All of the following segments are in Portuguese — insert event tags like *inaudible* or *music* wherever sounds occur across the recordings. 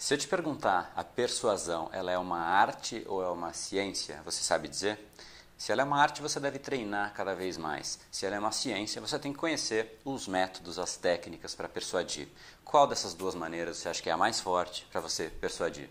Se eu te perguntar, a persuasão, ela é uma arte ou é uma ciência? Você sabe dizer? Se ela é uma arte, você deve treinar cada vez mais. Se ela é uma ciência, você tem que conhecer os métodos, as técnicas para persuadir. Qual dessas duas maneiras você acha que é a mais forte para você persuadir?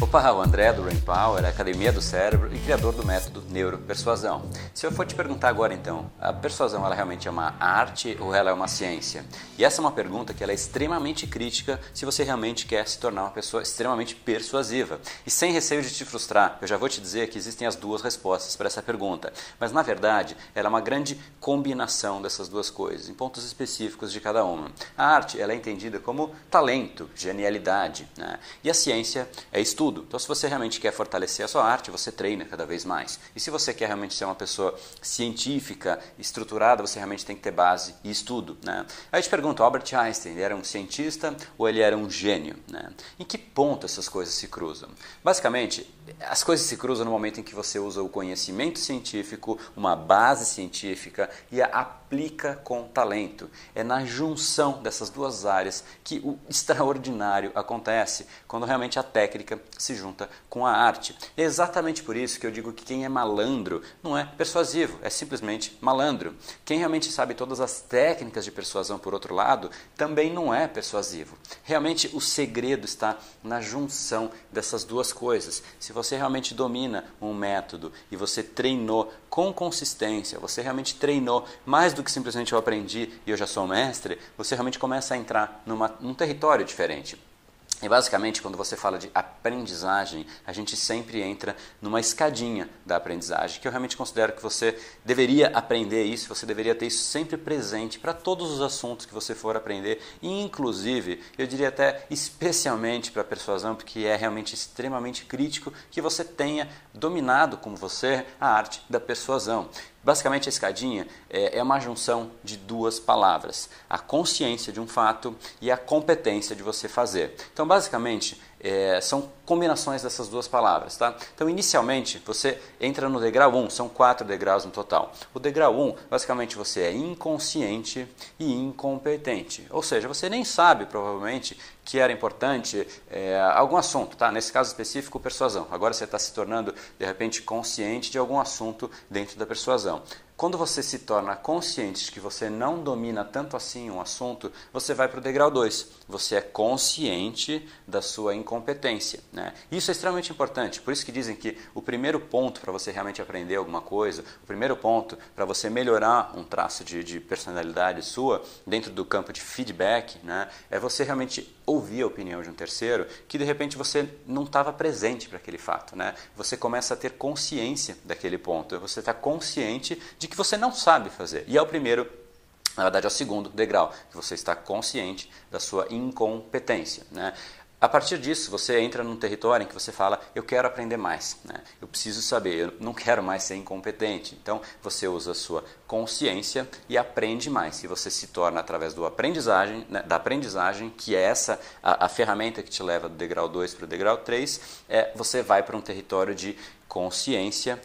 Opa, o André do Brain Power, Academia do Cérebro e criador do método Neuropersuasão. Se eu for te perguntar agora então, a persuasão ela realmente é uma arte ou ela é uma ciência? E essa é uma pergunta que ela é extremamente crítica se você realmente quer se tornar uma pessoa extremamente persuasiva. E sem receio de te frustrar, eu já vou te dizer que existem as duas respostas para essa pergunta. Mas na verdade, ela é uma grande combinação dessas duas coisas, em pontos específicos de cada uma. A arte ela é entendida como talento, genialidade, né? e a ciência é estudo Então, se você realmente quer fortalecer a sua arte, você treina cada vez mais. E se você quer realmente ser uma pessoa científica, estruturada, você realmente tem que ter base e estudo. Né? Aí eu te pergunto, Albert Einstein, ele era um cientista ou ele era um gênio? Né? Em que ponto essas coisas se cruzam? Basicamente, as coisas se cruzam no momento em que você usa o conhecimento científico, uma base científica e a aplica com talento. É na junção dessas duas áreas que o *laughs* extraordinário acontece, quando realmente a técnica se junta com a arte. É exatamente por isso que eu digo que quem é malandro não é persuasivo, é simplesmente malandro. Quem realmente sabe todas as técnicas de persuasão, por outro lado, também não é persuasivo. Realmente o segredo está na junção dessas duas coisas. Se você realmente domina um método e você treinou com consistência, você realmente treinou mais do que simplesmente eu aprendi e eu já sou mestre, você realmente começa a entrar numa, num território diferente. E basicamente, quando você fala de aprendizagem, a gente sempre entra numa escadinha da aprendizagem, que eu realmente considero que você deveria aprender isso, você deveria ter isso sempre presente para todos os assuntos que você for aprender, e inclusive, eu diria até especialmente para a persuasão, porque é realmente extremamente crítico que você tenha dominado como você a arte da persuasão. Basicamente, a escadinha é, é uma junção de duas palavras: a consciência de um fato e a competência de você fazer. Então, basicamente, é, são combinações dessas duas palavras. Tá? Então, inicialmente, você entra no degrau 1, são quatro degraus no total. O degrau 1, basicamente, você é inconsciente e incompetente. Ou seja, você nem sabe, provavelmente, que era importante é, algum assunto, tá? nesse caso específico, persuasão. Agora você está se tornando, de repente, consciente de algum assunto dentro da persuasão. Quando você se torna consciente de que você não domina tanto assim um assunto, você vai para o degrau 2. Você é consciente da sua incompetência. Né? Isso é extremamente importante. Por isso que dizem que o primeiro ponto para você realmente aprender alguma coisa, o primeiro ponto para você melhorar um traço de, de, personalidade sua dentro do campo de feedback, né, é você realmente ouvir a opinião de um terceiro que de repente você não estava presente para aquele fato. Né? Você começa a ter consciência daquele ponto. Você está consciente de que você não sabe fazer. E é o primeiro na verdade é o segundo degrau, que você está consciente da sua incompetência. Né? A partir disso, você entra num território em que você fala: eu quero aprender mais, né? eu preciso saber, eu não quero mais ser incompetente. Então, você usa a sua consciência e aprende mais. E você se torna, através do aprendizagem, né, da aprendizagem, que é essa a, a ferramenta que te leva do degrau 2 para o degrau 3, é, você vai para um território de consciência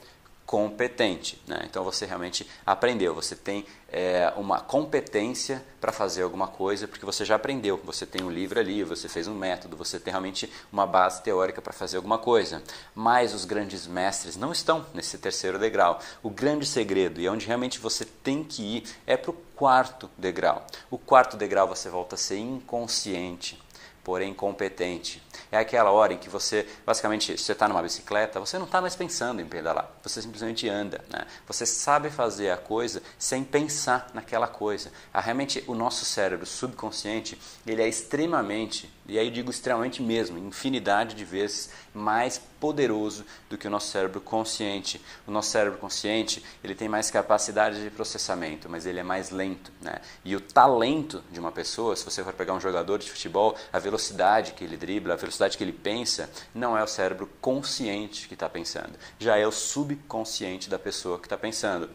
competente. Né? Então você realmente aprendeu, você tem é, uma competência para fazer alguma coisa, porque você já aprendeu, você tem um livro ali, você fez um método, você tem realmente uma base teórica para fazer alguma coisa. Mas os grandes mestres não estão nesse terceiro degrau. O grande segredo, e é onde realmente você tem que ir, é para o quarto degrau. O quarto degrau você volta a ser inconsciente porém competente. É aquela hora em que você, basicamente, você está numa bicicleta, você não está mais pensando em pedalar, você simplesmente anda. Né? Você sabe fazer a coisa sem pensar naquela coisa. Ah, realmente, o nosso cérebro subconsciente, ele é extremamente, e aí eu digo extremamente mesmo, infinidade de vezes mais poderoso do que o nosso cérebro consciente. O nosso cérebro consciente ele tem mais capacidade de processamento, mas ele é mais lento. Né? E o talento de uma pessoa, se você for pegar um jogador de futebol, a velocidade que ele dribla, a velocidade que ele pensa, não é o cérebro consciente que está pensando, já é o subconsciente da pessoa que está pensando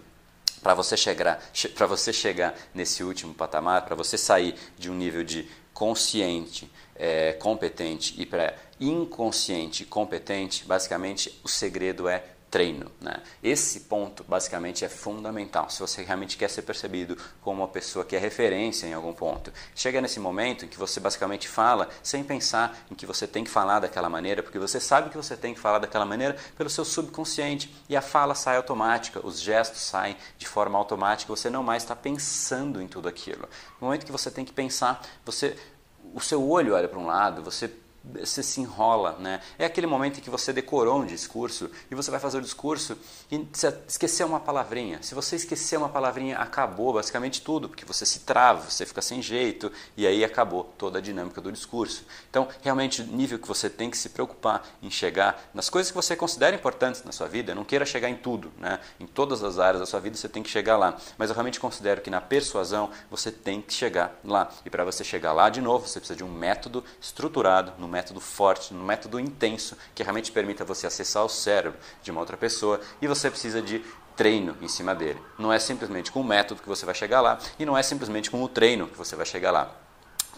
para você chegar para você chegar nesse último patamar para você sair de um nível de consciente é, competente e para inconsciente competente basicamente o segredo é treino. Né? Esse ponto, basicamente, é fundamental se você realmente quer ser percebido como uma pessoa que é referência em algum ponto. Chega nesse momento em que você basicamente fala sem pensar em que você tem que falar daquela maneira, porque você sabe que você tem que falar daquela maneira pelo seu subconsciente e a fala sai automática, os gestos saem de forma automática, você não mais está pensando em tudo aquilo. No momento que você tem que pensar, você o seu olho olha para um lado, você você se enrola, né? É aquele momento em que você decorou um discurso e você vai fazer o discurso e esqueceu uma palavrinha. Se você esquecer uma palavrinha, acabou basicamente tudo, porque você se trava, você fica sem jeito e aí acabou toda a dinâmica do discurso. Então, realmente, o nível que você tem que se preocupar em chegar nas coisas que você considera importantes na sua vida, não queira chegar em tudo, né? Em todas as áreas da sua vida você tem que chegar lá. Mas eu realmente considero que na persuasão você tem que chegar lá. E para você chegar lá, de novo, você precisa de um método estruturado, um método forte, um método intenso que realmente permita você acessar o cérebro de uma outra pessoa e você precisa de treino em cima dele. Não é simplesmente com o método que você vai chegar lá e não é simplesmente com o treino que você vai chegar lá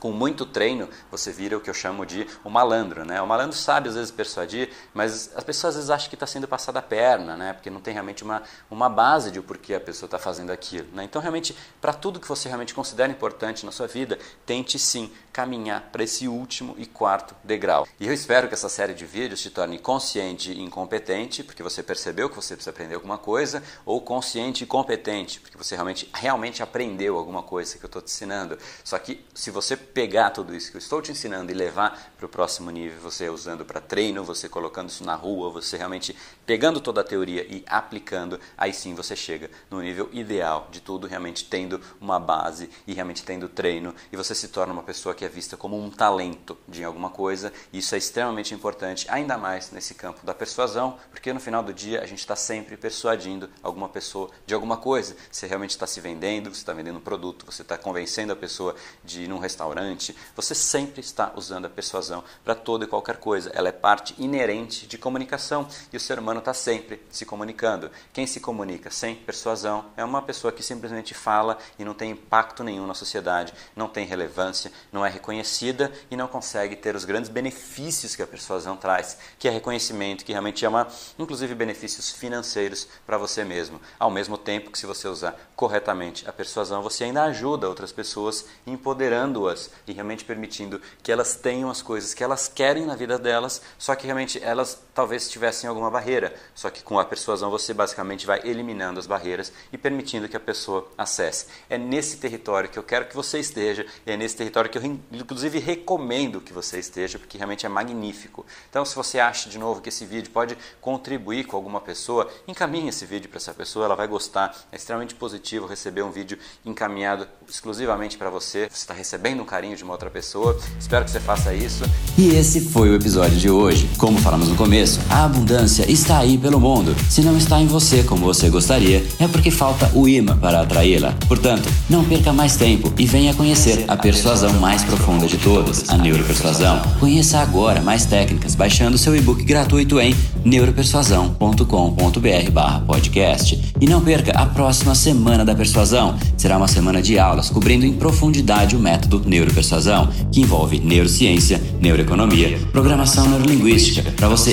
com muito treino, você vira o que eu chamo de o malandro. Né? O malandro sabe às vezes persuadir, mas as pessoas às vezes acham que está sendo passada a perna, né? porque não tem realmente uma, uma base de o porquê a pessoa está fazendo aquilo. Né? Então, realmente, para tudo que você realmente considera importante na sua vida, tente sim caminhar para esse último e quarto degrau. E eu espero que essa série de vídeos te torne consciente e incompetente, porque você percebeu que você precisa aprender alguma coisa, ou consciente e competente, porque você realmente, realmente aprendeu alguma coisa que eu estou te ensinando. Só que se você pegar tudo isso que eu estou te ensinando e levar para o próximo nível, você usando para treino, você colocando isso na rua, você realmente pegando toda a teoria e aplicando, aí sim você chega no nível ideal de tudo, realmente tendo uma base e realmente tendo treino, e você se torna uma pessoa que é vista como um talento de alguma coisa. Isso é extremamente importante, ainda mais nesse campo da persuasão, porque no final do dia a gente está sempre persuadindo alguma pessoa de alguma coisa. Você realmente está se vendendo, você está vendendo um produto, você está convencendo a pessoa de ir num restaurante restaurante, você sempre está usando a persuasão para toda e qualquer coisa. Ela é parte inerente de comunicação e o ser humano está sempre se comunicando. Quem se comunica sem persuasão é uma pessoa que simplesmente fala e não tem impacto nenhum na sociedade, não tem relevância, não é reconhecida e não consegue ter os grandes benefícios que a persuasão traz, que é reconhecimento, que realmente é uma, inclusive benefícios financeiros para você mesmo. Ao mesmo tempo que se você usar corretamente a persuasão, você ainda ajuda outras pessoas empoderando-as e realmente permitindo que elas tenham as coisas que elas querem na vida delas, só que realmente elas talvez tivessem alguma barreira. Só que com a persuasão você basicamente vai eliminando as barreiras e permitindo que a pessoa acesse. É nesse território que eu quero que você esteja, e é nesse território que eu inclusive recomendo que você esteja, porque realmente é magnífico. Então, se você acha de novo que esse vídeo pode contribuir com alguma pessoa, encaminhe esse vídeo para essa pessoa, ela vai gostar. É extremamente positivo receber um vídeo encaminhado exclusivamente para você. Você está recebendo um carinho de uma outra pessoa. Espero que você faça isso. E esse foi o episódio de hoje. Como falamos no começo, a abundância está aí pelo mundo. Se não está em você como você gostaria, é porque falta o imã para atraí-la. Portanto, não perca mais tempo e venha conhecer a persuasão mais profunda de todas, a neuropersuasão. Conheça agora mais técnicas baixando seu e-book gratuito em neuropersuasão.com.br/podcast. E não perca a próxima semana da persuasão. Será uma semana de aulas cobrindo em profundidade o método neuropersuasão neuropersuasão, que envolve neurociência, neuroeconomia, programação neurolinguística, para você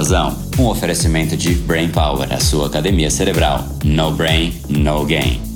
Um oferecimento de Brain Power, a sua academia cerebral. No brain, no gain.